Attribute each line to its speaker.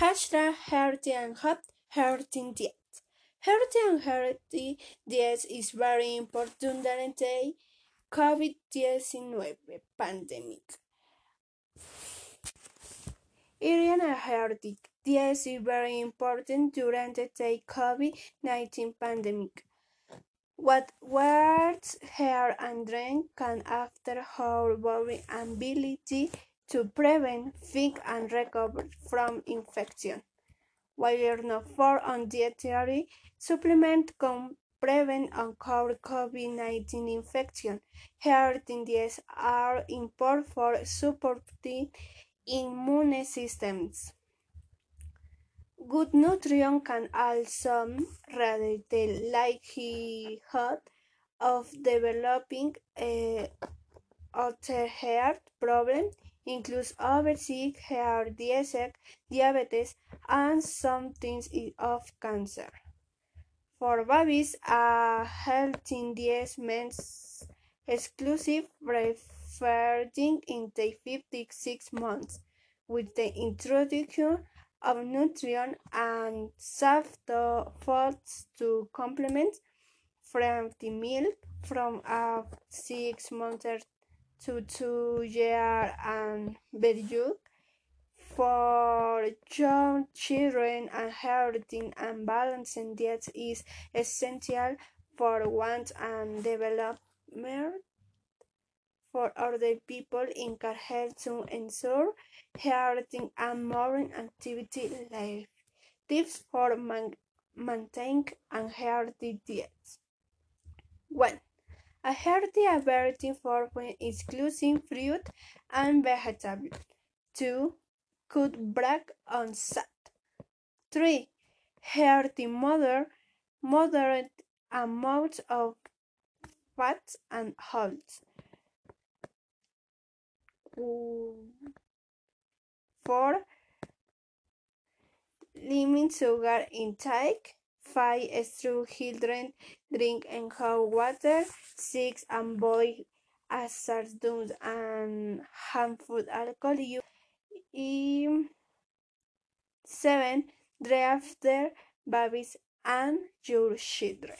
Speaker 1: Hashtag healthy and hot healthy diet. Healthy and healthy diet is very important during the COVID-19 pandemic. Eating a healthy diet is very important during the COVID-19 pandemic. What words, hair, and drink can affect our body ability to prevent, fight, and recover from infection. While you're not for on dietary supplement can prevent and cure COVID-19 infection, healthy diets are important for supporting immune systems. Good nutrition can also reduce the likelihood of developing uh, other health problems, including obesity, heart disease, diabetes, and some types of cancer. For babies, a healthy diet means exclusive breastfeeding in the 56 months, with the introduction of nutrition and soft foods to complement from the milk from a six months to two years and young for young children and healthy and balanced diet is essential for growth and development for other people in care to ensure healthy and more activity life. Tips for man- maintaining a healthy diet. 1. A healthy ability for when including fruit and vegetables. 2. Cut back on salt. 3. Healthy mother, moderate amount of fats and oils. 4. Limit sugar intake. 5. Strong children drink and hot water. 6. Avoid hazardous and harmful alcohol use. 7. Draft their babies and your children.